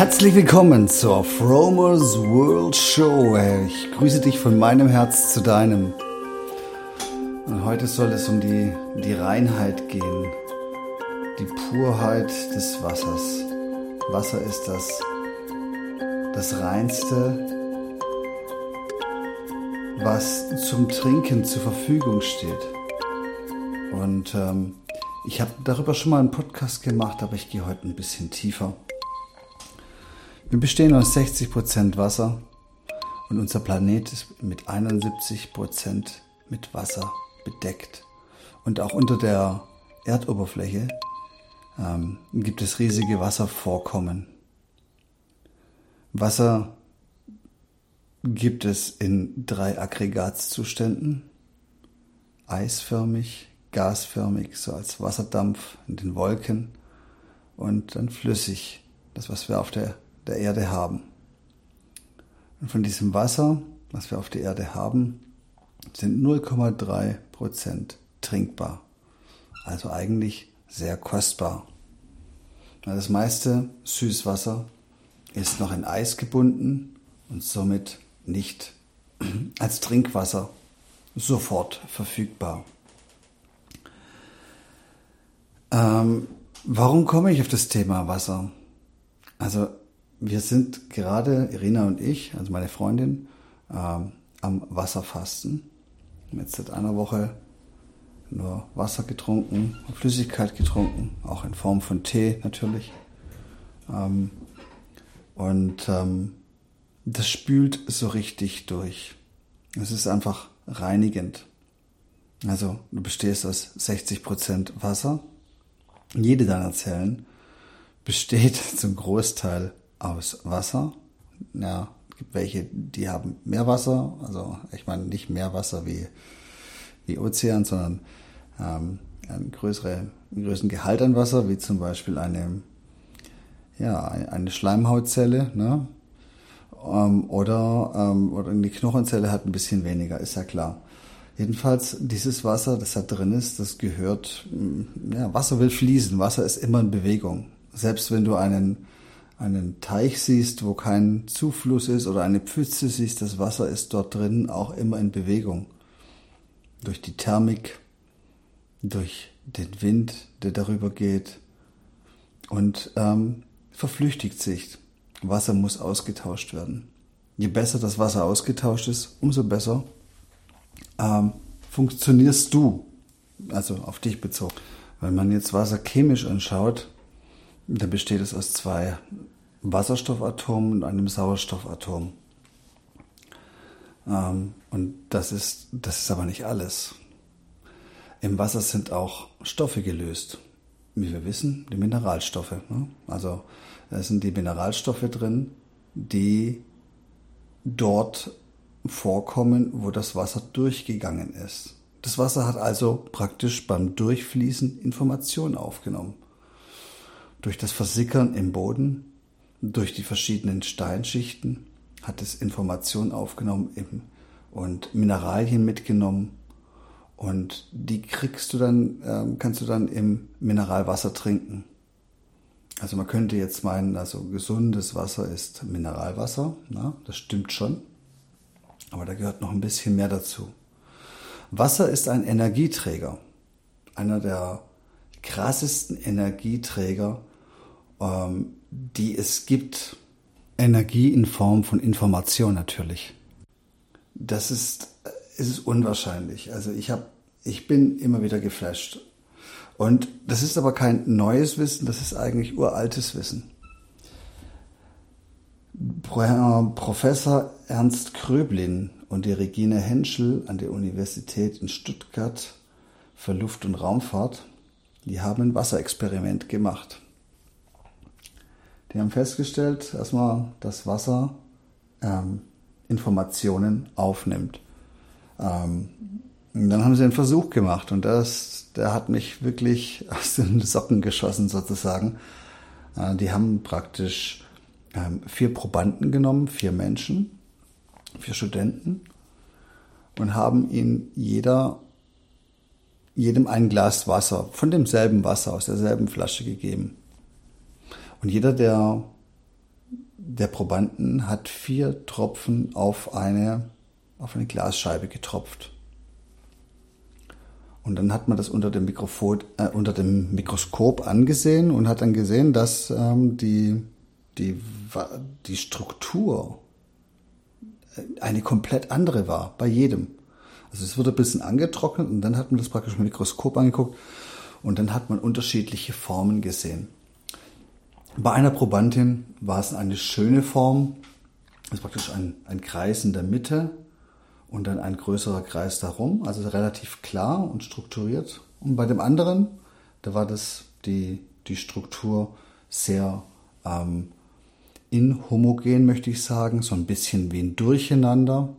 Herzlich willkommen zur Fromers World Show. Ich grüße dich von meinem Herz zu deinem. Und heute soll es um die, die Reinheit gehen, die Purheit des Wassers. Wasser ist das, das Reinste, was zum Trinken zur Verfügung steht. Und ähm, ich habe darüber schon mal einen Podcast gemacht, aber ich gehe heute ein bisschen tiefer. Wir bestehen aus 60% Wasser und unser Planet ist mit 71% mit Wasser bedeckt. Und auch unter der Erdoberfläche ähm, gibt es riesige Wasservorkommen. Wasser gibt es in drei Aggregatzuständen. Eisförmig, gasförmig, so als Wasserdampf in den Wolken und dann flüssig, das was wir auf der, der Erde haben. Und von diesem Wasser, was wir auf der Erde haben, sind 0,3 Prozent trinkbar. Also eigentlich sehr kostbar. Das meiste Süßwasser ist noch in Eis gebunden und somit nicht als Trinkwasser sofort verfügbar. Ähm, warum komme ich auf das Thema Wasser? Also wir sind gerade, Irina und ich, also meine Freundin, ähm, am Wasserfasten. Jetzt seit einer Woche nur Wasser getrunken, Flüssigkeit getrunken, auch in Form von Tee natürlich. Ähm, und ähm, das spült so richtig durch. Es ist einfach reinigend. Also du bestehst aus 60 Prozent Wasser. Jede deiner Zellen besteht zum Großteil aus Wasser. Ja, gibt welche, die haben mehr Wasser. Also ich meine nicht mehr Wasser wie, wie Ozean, sondern ähm, einen, größere, einen größeren Gehalt an Wasser, wie zum Beispiel eine, ja, eine Schleimhautzelle. Ne? Ähm, oder, ähm, oder die Knochenzelle hat ein bisschen weniger, ist ja klar. Jedenfalls, dieses Wasser, das da drin ist, das gehört, ja, Wasser will fließen, Wasser ist immer in Bewegung. Selbst wenn du einen, einen Teich siehst, wo kein Zufluss ist oder eine Pfütze siehst, das Wasser ist dort drin auch immer in Bewegung. Durch die Thermik, durch den Wind, der darüber geht und ähm, verflüchtigt sich. Wasser muss ausgetauscht werden. Je besser das Wasser ausgetauscht ist, umso besser ähm, funktionierst du. Also auf dich bezogen. Wenn man jetzt Wasser chemisch anschaut, dann besteht es aus zwei Wasserstoffatomen und einem Sauerstoffatom. Ähm, und das ist, das ist aber nicht alles. Im Wasser sind auch Stoffe gelöst. Wie wir wissen, die Mineralstoffe. Ne? Also da sind die Mineralstoffe drin, die dort vorkommen, wo das Wasser durchgegangen ist. Das Wasser hat also praktisch beim Durchfließen Informationen aufgenommen. Durch das Versickern im Boden, durch die verschiedenen Steinschichten hat es Informationen aufgenommen und Mineralien mitgenommen. Und die kriegst du dann, ähm, kannst du dann im Mineralwasser trinken. Also man könnte jetzt meinen, also gesundes Wasser ist Mineralwasser. Na, das stimmt schon. Aber da gehört noch ein bisschen mehr dazu. Wasser ist ein Energieträger. Einer der krassesten Energieträger, ähm, die es gibt. Energie in Form von Information natürlich. Das ist, es ist unwahrscheinlich. Also ich habe, ich bin immer wieder geflasht. Und das ist aber kein neues Wissen, das ist eigentlich uraltes Wissen. Professor Ernst Kröblin und die Regine Henschel an der Universität in Stuttgart für Luft- und Raumfahrt, die haben ein Wasserexperiment gemacht. Die haben festgestellt, erstmal, dass Wasser ähm, Informationen aufnimmt. Ähm, dann haben sie einen Versuch gemacht und das, der hat mich wirklich aus den Socken geschossen sozusagen. Äh, die haben praktisch ähm, vier Probanden genommen, vier Menschen, vier Studenten und haben ihnen jeder, jedem ein Glas Wasser von demselben Wasser aus derselben Flasche gegeben. Und jeder, der der Probanden hat vier Tropfen auf eine, auf eine Glasscheibe getropft. Und dann hat man das unter dem, Mikrofon, äh, unter dem Mikroskop angesehen und hat dann gesehen, dass ähm, die, die, die Struktur eine komplett andere war, bei jedem. Also es wurde ein bisschen angetrocknet und dann hat man das praktisch mit dem Mikroskop angeguckt und dann hat man unterschiedliche Formen gesehen. Bei einer Probandin war es eine schöne Form, das ist praktisch ein, ein Kreis in der Mitte und dann ein größerer Kreis darum, also relativ klar und strukturiert. Und bei dem anderen, da war das die, die Struktur sehr ähm, inhomogen, möchte ich sagen, so ein bisschen wie ein Durcheinander.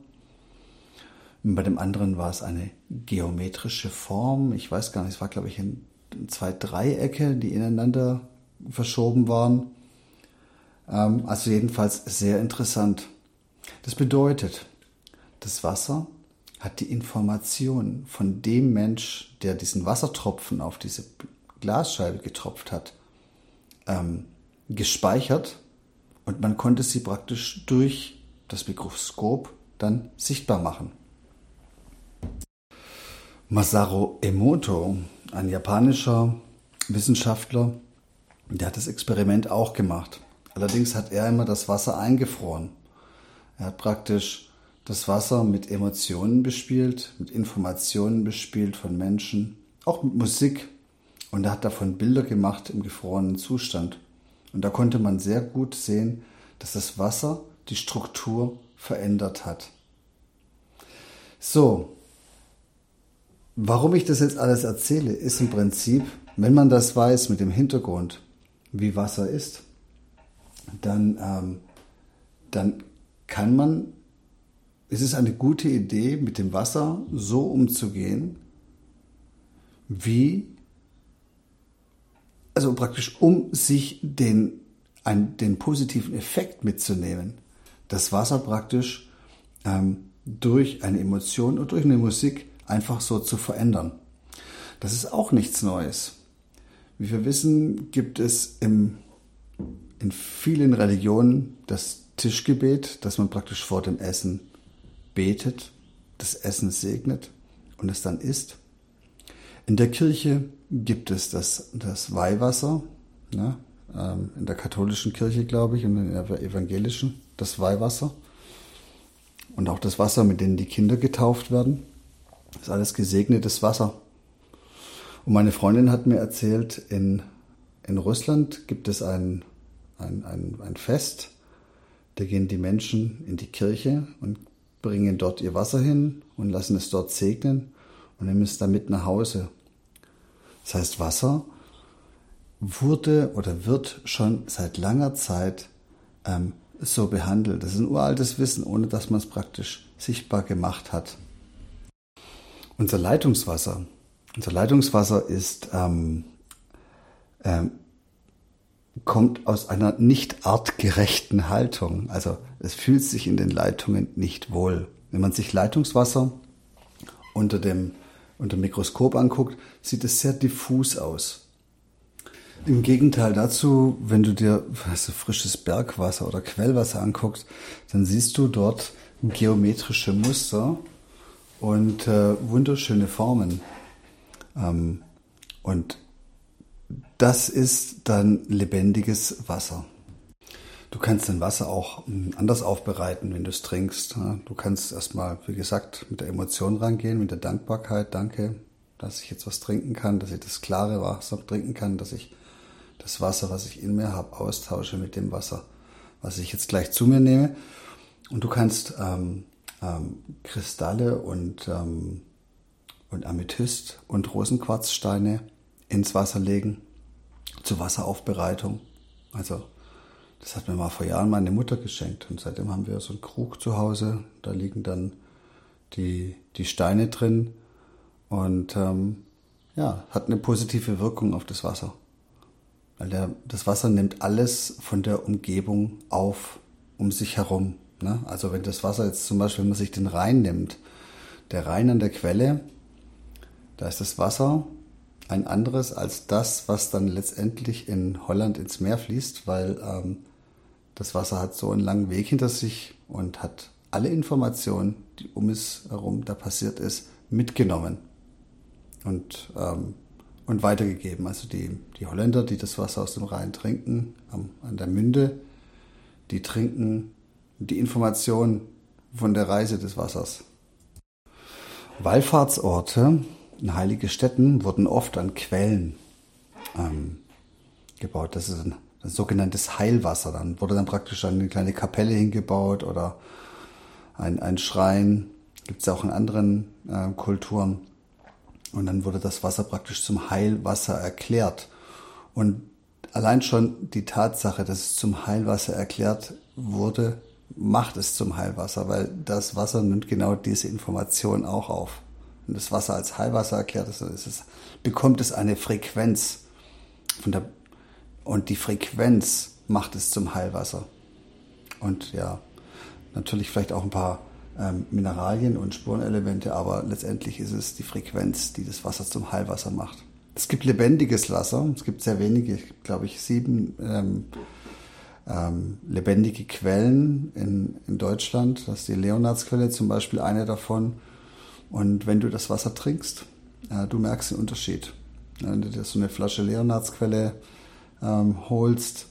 Und bei dem anderen war es eine geometrische Form. Ich weiß gar nicht, es war, glaube ich, in zwei Dreiecke, die ineinander verschoben waren. Ähm, also jedenfalls sehr interessant. Das bedeutet, das Wasser hat die Information von dem Mensch, der diesen Wassertropfen auf diese Glasscheibe getropft hat, ähm, gespeichert und man konnte sie praktisch durch das Mikroskop dann sichtbar machen. Masaru Emoto, ein japanischer Wissenschaftler, der hat das Experiment auch gemacht. Allerdings hat er immer das Wasser eingefroren. Er hat praktisch das Wasser mit Emotionen bespielt, mit Informationen bespielt von Menschen, auch mit Musik. Und er hat davon Bilder gemacht im gefrorenen Zustand. Und da konnte man sehr gut sehen, dass das Wasser die Struktur verändert hat. So, warum ich das jetzt alles erzähle, ist im Prinzip, wenn man das weiß mit dem Hintergrund, wie Wasser ist, dann, ähm, dann kann man, es ist eine gute Idee, mit dem Wasser so umzugehen, wie also praktisch um sich den, ein, den positiven Effekt mitzunehmen, das Wasser praktisch ähm, durch eine Emotion und durch eine Musik einfach so zu verändern. Das ist auch nichts Neues. Wie wir wissen, gibt es im, in vielen Religionen das Tischgebet, dass man praktisch vor dem Essen betet, das Essen segnet und es dann isst. In der Kirche gibt es das, das Weihwasser, ne? Ähm, in der katholischen Kirche, glaube ich, und in der evangelischen, das Weihwasser. Und auch das Wasser, mit dem die Kinder getauft werden. Ist alles gesegnetes Wasser. Und meine Freundin hat mir erzählt, in, in Russland gibt es ein, ein, ein, ein Fest, da gehen die Menschen in die Kirche und bringen dort ihr Wasser hin und lassen es dort segnen und nehmen es damit nach Hause. Das heißt, Wasser wurde oder wird schon seit langer Zeit ähm, so behandelt. Das ist ein uraltes Wissen, ohne dass man es praktisch sichtbar gemacht hat. Unser Leitungswasser. Unser Leitungswasser ist, ähm, ähm, kommt aus einer nicht artgerechten Haltung. Also es fühlt sich in den Leitungen nicht wohl. Wenn man sich Leitungswasser unter dem unter dem Mikroskop anguckt, sieht es sehr diffus aus. Im Gegenteil dazu, wenn du dir weißt frisches Bergwasser oder Quellwasser anguckst, dann siehst du dort geometrische Muster und äh, wunderschöne Formen. Ähm, und das ist dann lebendiges Wasser. Du kannst dein Wasser auch hm, anders aufbereiten, wenn du es trinkst. Du kannst erstmal, wie gesagt, mit der Emotion rangehen, mit der Dankbarkeit. Danke, dass ich jetzt was trinken kann, dass ich das klare Wasser trinken kann, dass ich das Wasser, was ich in mir habe, austausche mit dem Wasser, was ich jetzt gleich zu mir nehme. Und du kannst ähm, ähm, Kristalle und, ähm, und Amethyst und Rosenquarzsteine ins Wasser legen zur Wasseraufbereitung. Also das hat mir mal vor Jahren meine Mutter geschenkt und seitdem haben wir so einen Krug zu Hause. Da liegen dann die, die Steine drin und ähm, ja, hat eine positive Wirkung auf das Wasser. Weil der, das Wasser nimmt alles von der Umgebung auf, um sich herum. Ne? Also wenn das Wasser jetzt zum Beispiel, wenn man sich den Rhein nimmt, der Rhein an der Quelle, da ist das Wasser ein anderes als das, was dann letztendlich in Holland ins Meer fließt, weil ähm, das Wasser hat so einen langen Weg hinter sich und hat alle Informationen, die um es herum da passiert ist, mitgenommen und, ähm, und weitergegeben. Also die, die Holländer, die das Wasser aus dem Rhein trinken, am, an der Münde, die trinken die Information von der Reise des Wassers. Wallfahrtsorte in heilige Städten wurden oft an Quellen ähm, gebaut. Das ist ein, ein sogenanntes Heilwasser. Dann wurde dann praktisch eine kleine Kapelle hingebaut oder ein, ein Schrein. Gibt es auch in anderen äh, Kulturen. Und dann wurde das Wasser praktisch zum Heilwasser erklärt. Und allein schon die Tatsache, dass es zum Heilwasser erklärt wurde, macht es zum Heilwasser, weil das Wasser nimmt genau diese Information auch auf. Wenn das Wasser als Heilwasser erklärt dann ist es, bekommt es eine Frequenz. Von der, und die Frequenz macht es zum Heilwasser. Und ja, natürlich vielleicht auch ein paar ähm, Mineralien und Spurenelemente, aber letztendlich ist es die Frequenz, die das Wasser zum Heilwasser macht. Es gibt lebendiges Wasser, es gibt sehr wenige, glaube ich, sieben ähm, ähm, lebendige Quellen in, in Deutschland. Das ist die Leonardsquelle zum Beispiel eine davon. Und wenn du das Wasser trinkst, äh, du merkst den Unterschied. Wenn du dir so eine Flasche Leonardsquelle ähm, holst,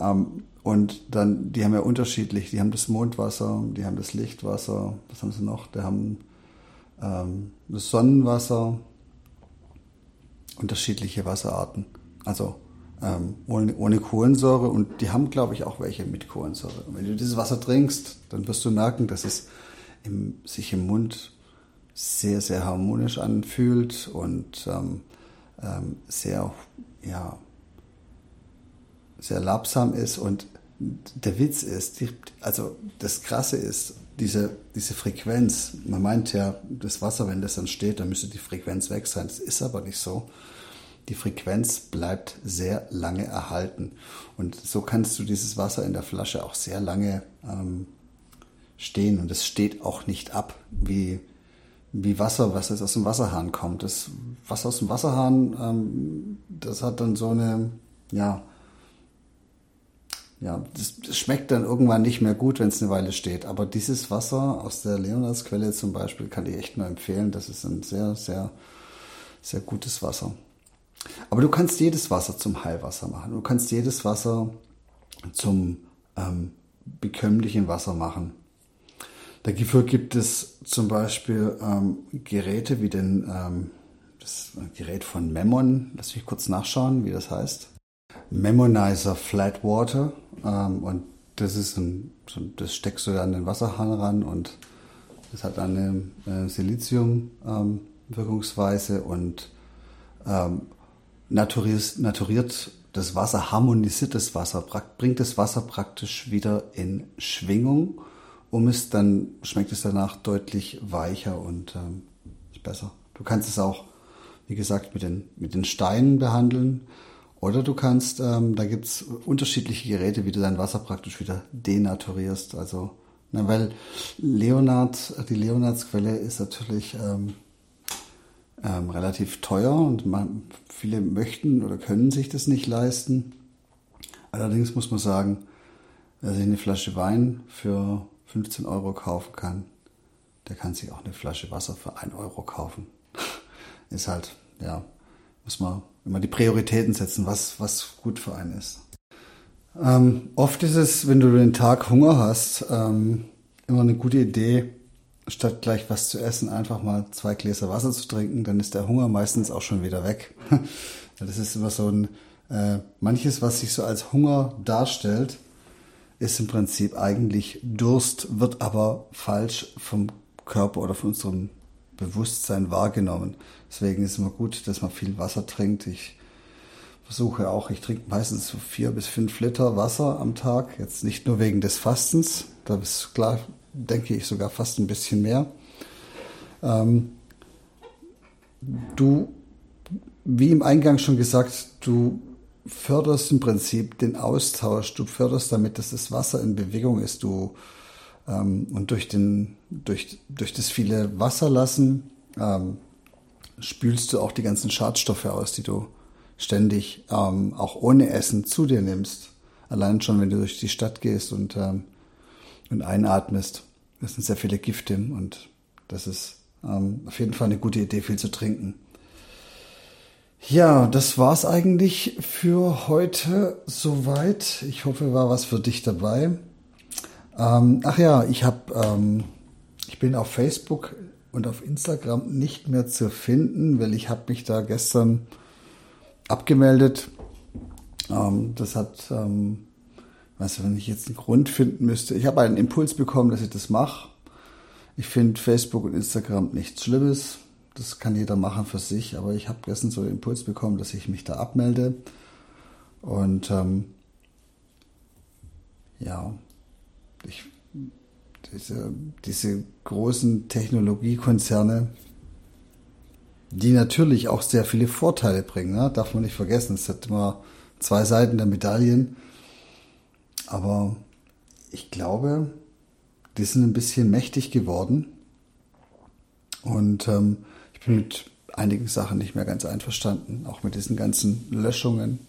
ähm, und dann, die haben ja unterschiedlich, die haben das Mondwasser, die haben das Lichtwasser, was haben sie noch? Die haben ähm, das Sonnenwasser, unterschiedliche Wasserarten. Also ähm, ohne, ohne Kohlensäure und die haben, glaube ich, auch welche mit Kohlensäure. Und wenn du dieses Wasser trinkst, dann wirst du merken, dass es im, sich im Mund sehr, sehr harmonisch anfühlt und ähm, ähm, sehr, ja, sehr labsam ist und der Witz ist, die, also das Krasse ist, diese, diese Frequenz, man meint ja, das Wasser, wenn das dann steht, dann müsste die Frequenz weg sein. Das ist aber nicht so. Die Frequenz bleibt sehr lange erhalten. Und so kannst du dieses Wasser in der Flasche auch sehr lange ähm, stehen. Und es steht auch nicht ab, wie, wie Wasser, was jetzt aus dem Wasserhahn kommt. Das Wasser aus dem Wasserhahn, ähm, das hat dann so eine, ja, ja, das, das, schmeckt dann irgendwann nicht mehr gut, wenn es eine Weile steht. Aber dieses Wasser aus der Leonardsquelle zum Beispiel kann ich echt nur empfehlen. Das ist ein sehr, sehr, sehr gutes Wasser. Aber du kannst jedes Wasser zum Heilwasser machen. Du kannst jedes Wasser zum ähm, bekömmlichen Wasser machen. Dafür gibt es zum Beispiel ähm, Geräte wie den ähm, das Gerät von Memon. Lass mich kurz nachschauen, wie das heißt. Memonizer Flat Water. Ähm, und das ist ein, das steckst du an den Wasserhahn ran und das hat eine äh, Silizium-Wirkungsweise ähm, und ähm, naturiert, naturiert das Wasser, harmonisiert das Wasser, bringt das Wasser praktisch wieder in Schwingung, um es dann, schmeckt es danach deutlich weicher und ähm, besser. Du kannst es auch, wie gesagt, mit den, mit den Steinen behandeln. Oder du kannst, ähm, da gibt's unterschiedliche Geräte, wie du dein Wasser praktisch wieder denaturierst. Also, na, weil Leonard, die Leonardsquelle ist natürlich ähm, ähm, relativ teuer und man, viele möchten oder können sich das nicht leisten. Allerdings muss man sagen, sich eine Flasche Wein für 15 Euro kaufen kann, der kann sich auch eine Flasche Wasser für 1 Euro kaufen. ist halt, ja, muss man immer die Prioritäten setzen, was, was gut für einen ist. Ähm, oft ist es, wenn du den Tag Hunger hast, ähm, immer eine gute Idee, statt gleich was zu essen, einfach mal zwei Gläser Wasser zu trinken, dann ist der Hunger meistens auch schon wieder weg. das ist immer so ein, äh, manches, was sich so als Hunger darstellt, ist im Prinzip eigentlich Durst, wird aber falsch vom Körper oder von unserem Bewusstsein wahrgenommen. Deswegen ist es immer gut, dass man viel Wasser trinkt. Ich versuche auch, ich trinke meistens so vier bis fünf Liter Wasser am Tag. Jetzt nicht nur wegen des Fastens, da ist klar, denke ich sogar fast ein bisschen mehr. Ähm, du, wie im Eingang schon gesagt, du förderst im Prinzip den Austausch, du förderst damit, dass das Wasser in Bewegung ist, du ähm, und durch, den, durch, durch das viele Wasserlassen ähm, spülst du auch die ganzen Schadstoffe aus, die du ständig ähm, auch ohne Essen zu dir nimmst. Allein schon, wenn du durch die Stadt gehst und, ähm, und einatmest. Das sind sehr viele Gifte und das ist ähm, auf jeden Fall eine gute Idee, viel zu trinken. Ja, das war's eigentlich für heute soweit. Ich hoffe, war was für dich dabei. Ähm, ach ja, ich habe, ähm, ich bin auf Facebook und auf Instagram nicht mehr zu finden, weil ich habe mich da gestern abgemeldet. Ähm, das hat, ähm, weiß wenn ich jetzt einen Grund finden müsste. Ich habe einen Impuls bekommen, dass ich das mache. Ich finde Facebook und Instagram nichts Schlimmes das kann jeder machen für sich, aber ich habe gestern so den Impuls bekommen, dass ich mich da abmelde. Und ähm, ja, ich, diese, diese großen Technologiekonzerne, die natürlich auch sehr viele Vorteile bringen, ne? darf man nicht vergessen. Es hat immer zwei Seiten der Medaillen. Aber ich glaube, die sind ein bisschen mächtig geworden. Und ähm, mit einigen Sachen nicht mehr ganz einverstanden, auch mit diesen ganzen Löschungen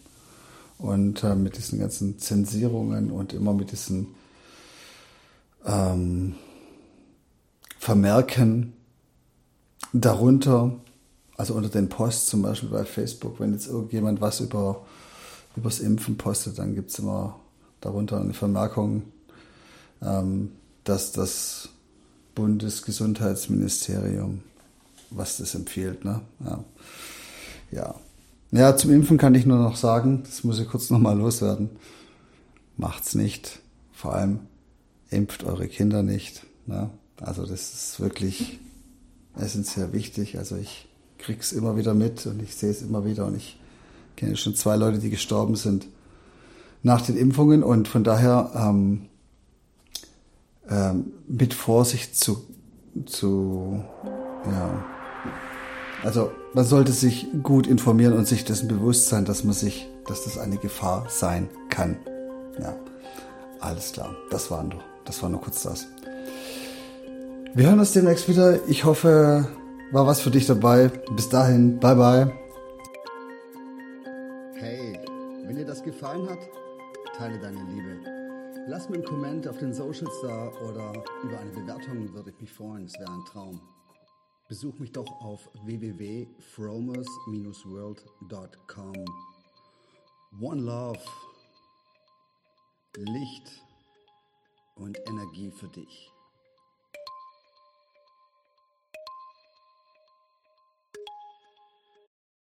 und äh, mit diesen ganzen Zensierungen und immer mit diesen ähm, Vermerken darunter, also unter den Posts zum Beispiel bei Facebook, wenn jetzt irgendjemand was über übers Impfen postet, dann gibt es immer darunter eine Vermerkung, ähm, dass das Bundesgesundheitsministerium was das empfiehlt. Ne? Ja. ja. Ja, zum Impfen kann ich nur noch sagen, das muss ich kurz nochmal loswerden. Macht's nicht. Vor allem impft eure Kinder nicht. Ne? Also das ist wirklich essentiell wichtig. Also ich krieg's immer wieder mit und ich sehe es immer wieder und ich kenne schon zwei Leute, die gestorben sind nach den Impfungen und von daher ähm, ähm, mit Vorsicht zu, zu ja, also man sollte sich gut informieren und sich dessen bewusst sein, dass man sich, dass das eine Gefahr sein kann. Ja, alles klar. Das war nur, das war nur kurz das. Wir hören uns demnächst wieder. Ich hoffe, war was für dich dabei. Bis dahin, bye bye. Hey, wenn dir das gefallen hat, teile deine Liebe. Lass mir einen Kommentar auf den Socials da oder über eine Bewertung würde ich mich freuen. Es wäre ein Traum. Besuch mich doch auf www.fromers-world.com. One Love, Licht und Energie für dich.